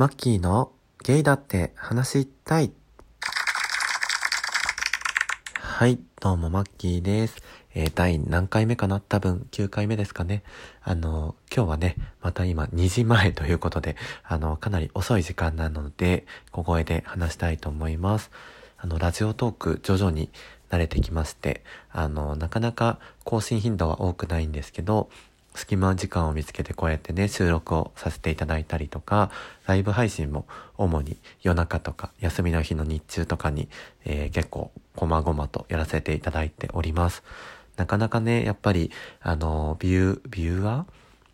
マッキーのゲイだって話したい。はい、どうもマッキーです。えー、第何回目かな？多分9回目ですかね。あの、今日はね、また今2時前ということで、あの、かなり遅い時間なので、小声で話したいと思います。あの、ラジオトーク徐々に慣れてきまして、あの、なかなか更新頻度は多くないんですけど、隙間時間を見つけてこうやってね、収録をさせていただいたりとか、ライブ配信も主に夜中とか休みの日の日中とかに、えー結構細々とやらせていただいております。なかなかね、やっぱり、あの、ビュー、ビューア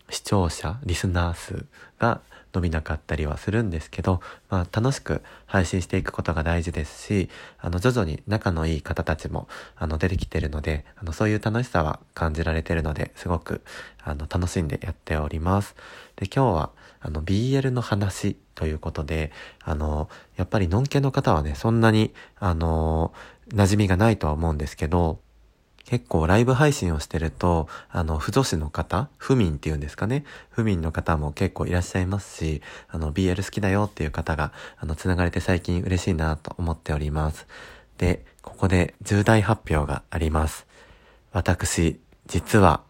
ー？視聴者、リスナー数が伸びなかったりはするんですけど、まあ楽しく配信していくことが大事ですし、あの徐々に仲のいい方たちもあの出てきてるので、あのそういう楽しさは感じられてるので、すごくあの楽しんでやっております。で、今日はあの BL の話ということで、あの、やっぱりのんけの方はね、そんなにあの、馴染みがないとは思うんですけど、結構ライブ配信をしてると、あの、不女子の方、不眠っていうんですかね。不眠の方も結構いらっしゃいますし、あの、BL 好きだよっていう方が、あの、つながれて最近嬉しいなと思っております。で、ここで重大発表があります。私、実は、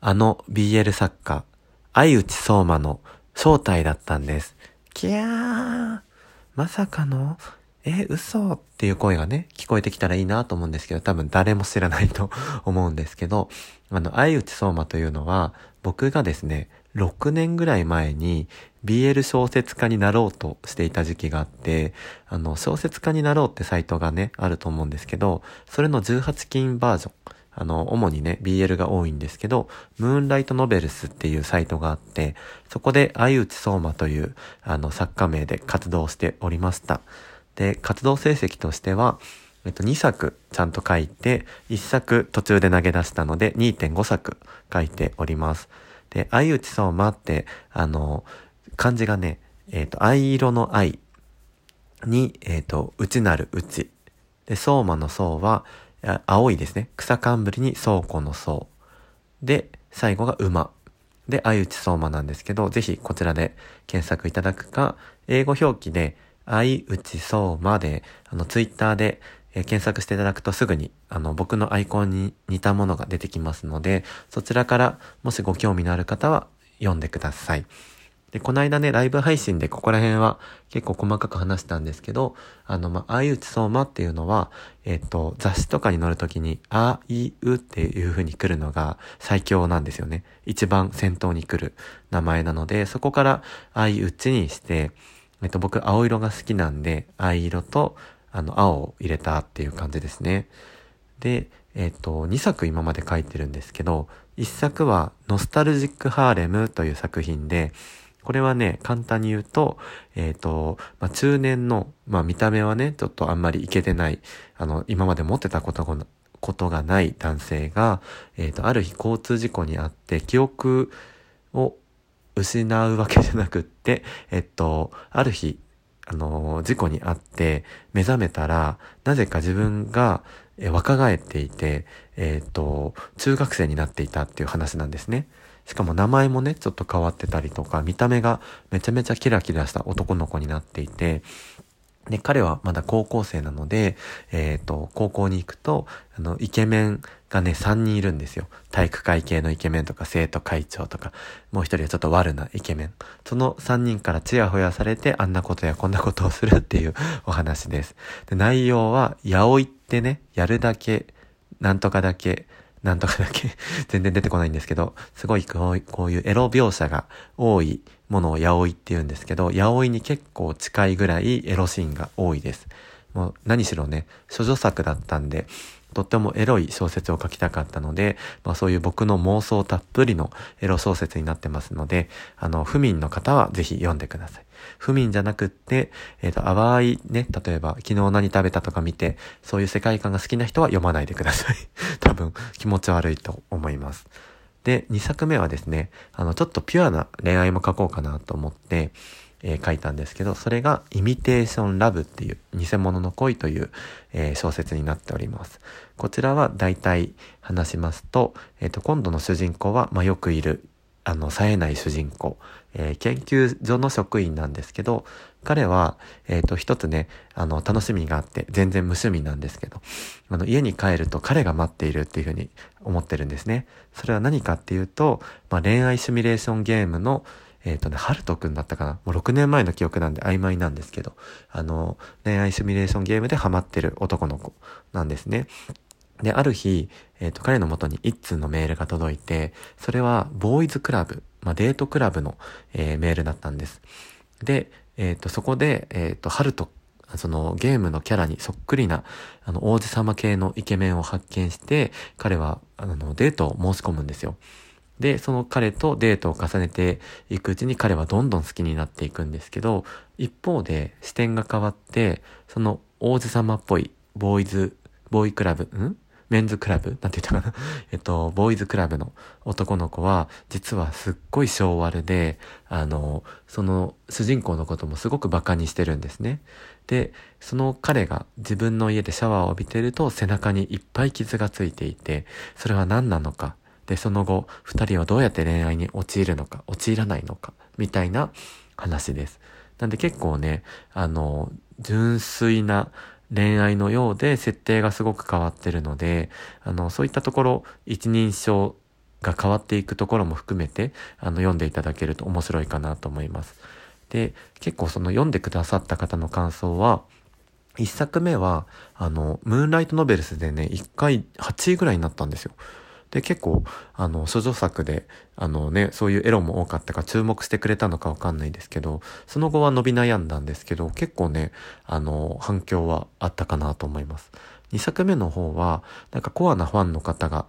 あの BL 作家、相内相馬の正体だったんです。キャーまさかのえ、嘘っていう声がね、聞こえてきたらいいなと思うんですけど、多分誰も知らないと 思うんですけど、あの、相内相馬というのは、僕がですね、6年ぐらい前に BL 小説家になろうとしていた時期があって、あの、小説家になろうってサイトがね、あると思うんですけど、それの18金バージョン。あの、主にね、BL が多いんですけど、ムーンライトノベルスっていうサイトがあって、そこで相内相馬という、あの、作家名で活動しておりました。で、活動成績としては、えっと、2作ちゃんと書いて、1作途中で投げ出したので、2.5作書いております。で、相内相馬って、あの、漢字がね、えっと、藍色の藍に、えっと、内なる内。で、相馬の相は、青いですね。草冠に倉庫の倉。で、最後が馬。で、相内相馬なんですけど、ぜひこちらで検索いただくか、英語表記で、相内相馬で、あの、ツイッターで、えー検索していただくとすぐに、あの、僕のアイコンに似たものが出てきますので、そちらから、もしご興味のある方は読んでください。で、この間ね、ライブ配信でここら辺は結構細かく話したんですけど、あの、まあ、相内相馬っていうのは、えっ、と、雑誌とかに載るときに、あいうっていう風に来るのが最強なんですよね。一番先頭に来る名前なので、そこから相内にして、えっと、僕、青色が好きなんで、藍色と、あの、青を入れたっていう感じですね。で、えっと、2作今まで書いてるんですけど、1作は、ノスタルジック・ハーレムという作品で、これはね、簡単に言うと、えっ、と、まあ、中年の、まあ、見た目はね、ちょっとあんまりいけてない、あの、今まで持ってたことが、ことがない男性が、えっ、と、ある日交通事故にあって、記憶を失うわけじゃなくって、えっと、ある日、あの、事故にあって、目覚めたら、なぜか自分が、若返っていて、えっと、中学生になっていたっていう話なんですね。しかも名前もね、ちょっと変わってたりとか、見た目がめちゃめちゃキラキラした男の子になっていて、で、彼はまだ高校生なので、えっ、と、高校に行くと、あの、イケメンがね、3人いるんですよ。体育会系のイケメンとか、生徒会長とか、もう一人はちょっと悪なイケメン。その3人からチヤホヤされて、あんなことやこんなことをするっていう お話です。で、内容は、やおいってね、やるだけ、なんとかだけ、なんとかだけ 全然出てこないんですけど、すごいこうこういうエロ描写が多いものをヤオイって言うんですけど、ヤオイに結構近いぐらいエロシーンが多いです。もう何しろね、処女作だったんで、とってもエロい小説を書きたかったので、まあそういう僕の妄想たっぷりのエロ小説になってますので、あの、不眠の方はぜひ読んでください。不眠じゃなくって、えっ、と、淡いね、例えば昨日何食べたとか見て、そういう世界観が好きな人は読まないでください。多分気持ち悪いと思います。で、2作目はですね、あの、ちょっとピュアな恋愛も書こうかなと思って、えー書いたんですけど、それがイミテーションラブっていう偽物の恋という、えー小説になっております。こちらは大体話しますと、えっ、と、今度の主人公は、まあ、よくいる、あの、冴えない主人公、えー、研究所の職員なんですけど、彼は、えっ、ー、と、一つね、あの、楽しみがあって、全然無趣味なんですけど、あの、家に帰ると彼が待っているっていうふうに思ってるんですね。それは何かっていうと、まあ、恋愛シミュレーションゲームの、えっ、ー、とね、ハルトくんだったかなもう6年前の記憶なんで曖昧なんですけど、あの、恋愛シミュレーションゲームでハマってる男の子なんですね。で、ある日、えっ、ー、と、彼の元に一通のメールが届いて、それは、ボーイズクラブ、まあ、デートクラブの、えー、メールだったんです。で、えっ、ー、と、そこで、えっ、と、ハルト、そのゲームのキャラにそっくりな、あの、王子様系のイケメンを発見して、彼は、あの、デートを申し込むんですよ。で、その彼とデートを重ねていくうちに彼はどんどん好きになっていくんですけど、一方で視点が変わって、その王子様っぽいボーイズ、ボーイクラブ、ん？メンズクラブ？なんて言ったかな？えっと、ボーイズクラブの男の子は、実はすっごい性悪で、あの、その主人公のこともすごく馬鹿にしてるんですね。で、その彼が自分の家でシャワーを浴びてると背中にいっぱい傷がついていて、それは何なのか？で、その後、二人はどうやって恋愛に陥るのか、陥らないのか、みたいな話です。なんで結構ね、あの、純粋な、恋愛のようで設定がすごく変わってるので、あの、そういったところ、一人称が変わっていくところも含めて、あの、読んでいただけると面白いかなと思います。で、結構その読んでくださった方の感想は、一作目は、あの、ムーンライトノベルスでね、一回8位ぐらいになったんですよ。で、結構、あの、処女作で、あのね、そういうエロも多かったか注目してくれたのかわかんないですけど、その後は伸び悩んだんですけど、結構ね、あの、反響はあったかなと思います。2作目の方は、なんかコアなファンの方が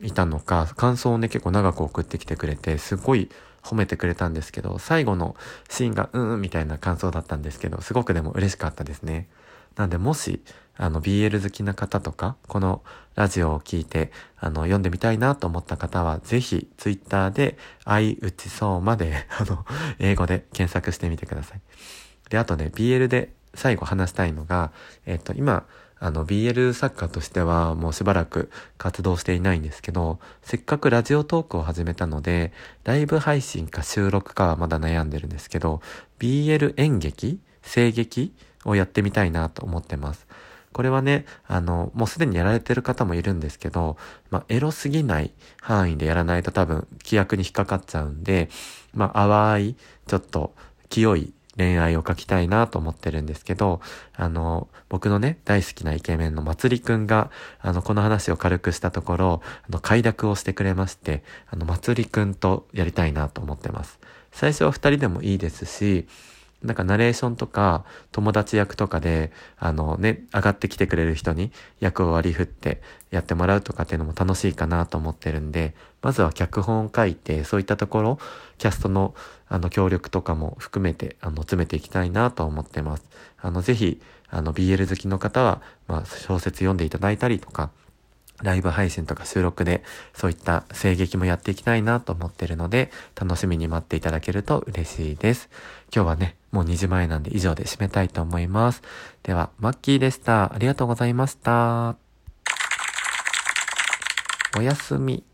いたのか、感想をね、結構長く送ってきてくれて、すごい褒めてくれたんですけど、最後のシーンが、うん、みたいな感想だったんですけど、すごくでも嬉しかったですね。なんで、もし、あの、BL 好きな方とか、このラジオを聞いて、あの、読んでみたいなと思った方は、ぜひ、ツイッターで、愛打ちそうまで、あの、英語で検索してみてください。で、あとね、BL で最後話したいのが、えっと、今、あの、BL 作家としてはもうしばらく活動していないんですけど、せっかくラジオトークを始めたので、ライブ配信か収録かはまだ悩んでるんですけど、BL 演劇声劇をやってみたいなと思ってます。これはね、あの、もうすでにやられてる方もいるんですけど、まあ、エロすぎない範囲でやらないと多分、規約に引っかかっちゃうんで、まあ、淡い、ちょっと、清い恋愛を書きたいなと思ってるんですけど、あの、僕のね、大好きなイケメンのまつりくんが、あの、この話を軽くしたところ、あの、快諾をしてくれまして、あの、まつりくんとやりたいなと思ってます。最初は二人でもいいですし、なんかナレーションとか友達役とかで、あのね、上がってきてくれる人に役を割り振ってやってもらうとかっていうのも楽しいかなと思ってるんで、まずは脚本を書いて、そういったところ、キャストのあの協力とかも含めて、あの、詰めていきたいなと思ってます。あの、ぜひ、あの、BL 好きの方は、まあ、小説読んでいただいたりとか、ライブ配信とか収録でそういった声劇もやっていきたいなと思ってるので、楽しみに待っていただけると嬉しいです。今日はね、もう2時前なんで以上で締めたいと思います。では、マッキーでした。ありがとうございました。おやすみ。